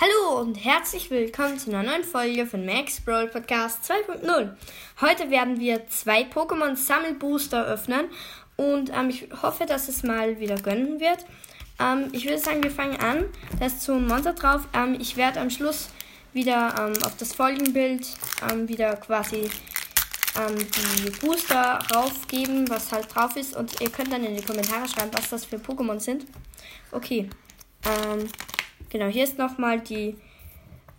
Hallo und herzlich willkommen zu einer neuen Folge von Max Brawl Podcast 2.0. Heute werden wir zwei Pokémon Sammelbooster öffnen und ähm, ich hoffe, dass es mal wieder gönnen wird. Ähm, ich würde sagen, wir fangen an. Da ist ein Monster drauf. Ähm, ich werde am Schluss wieder ähm, auf das Folgenbild ähm, wieder quasi ähm, die Booster raufgeben, was halt drauf ist. Und ihr könnt dann in die Kommentare schreiben, was das für Pokémon sind. Okay. Ähm, Genau, hier ist nochmal die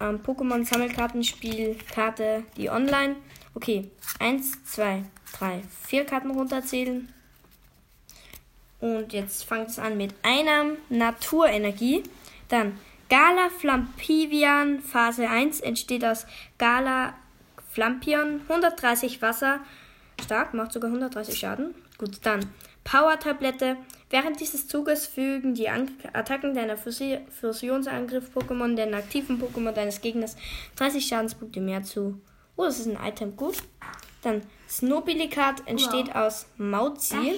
ähm, Pokémon-Sammelkartenspielkarte, die online. Okay, 1, 2, 3, 4 Karten runterzählen. Und jetzt fängt es an mit einer Naturenergie. Dann Gala Flampivian Phase 1 entsteht aus Gala Flampion. 130 Wasser. Stark, macht sogar 130 Schaden. Gut, dann Power-Tablette. Während dieses Zuges fügen die Attacken deiner Fusionsangriff-Pokémon den aktiven Pokémon deines Gegners 30 Schadenspunkte mehr zu. Oh, das ist ein Item, gut. Dann Snowbillicat entsteht wow. aus Mauzi.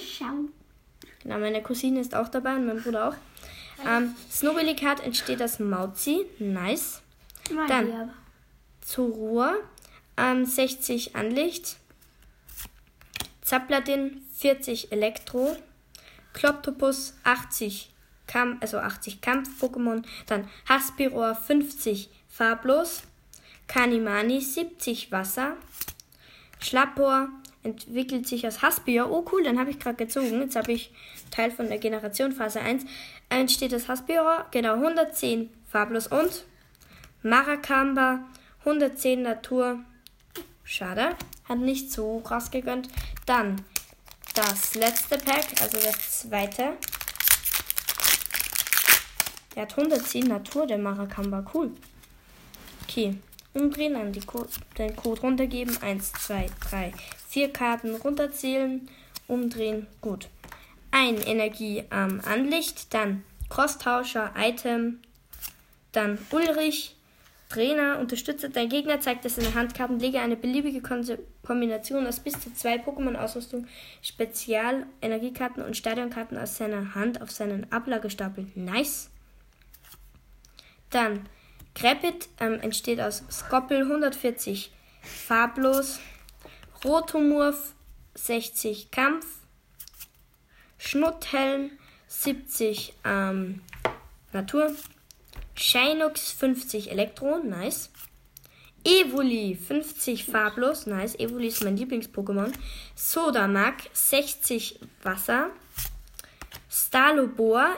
Genau, meine Cousine ist auch dabei und mein Bruder auch. Ähm, Snowbillicat entsteht aus Mauzi. Nice. Dann Zorua. Ähm, 60 Anlicht. Zapladin 40 Elektro, Kloptopus 80 Kampf, also 80 Kampf-Pokémon, dann Haspiror 50 farblos, Kanimani 70 Wasser, Schlappor entwickelt sich aus Haspior. Oh cool, dann habe ich gerade gezogen. Jetzt habe ich Teil von der Generation Phase 1. Entsteht das Haspior, genau 110 farblos und Maracamba 110 Natur. Schade, hat nicht so krass gegönnt. Dann das letzte Pack, also das zweite. Der hat 110 Natur, der Maracamba. Cool. Okay. Umdrehen, dann Code, den Code runtergeben. 1, 2, 3, 4 Karten runterzählen. Umdrehen. Gut. Ein Energie am ähm, Anlicht. Dann Crosstauscher, Item. Dann Ulrich. Trainer, unterstütze dein Gegner, zeigt es in der Handkarten, lege eine beliebige Kombination aus bis zu zwei Pokémon-Ausrüstung, Spezial-Energiekarten und Stadionkarten aus seiner Hand auf seinen Ablagestapel. Nice. Dann Crepit ähm, entsteht aus Skoppel 140 farblos, Rotomurf 60 Kampf, Schnutthelm 70 ähm, Natur, Shinox 50 Elektro, nice. Evoli 50 farblos, nice. Evoli ist mein Lieblings-Pokémon. Sodamac 60 Wasser.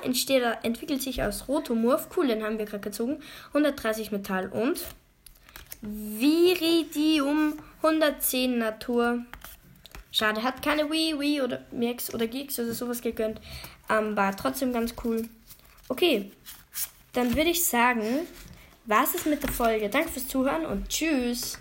Entsteht, entwickelt sich aus Rotomorph. Cool, den haben wir gerade gezogen. 130 Metall und Viridium 110 Natur. Schade, hat keine Wii, Wii oder Max oder Geeks oder sowas gegönnt. Ähm, war trotzdem ganz cool. Okay, dann würde ich sagen, was ist mit der Folge? Danke fürs Zuhören und tschüss.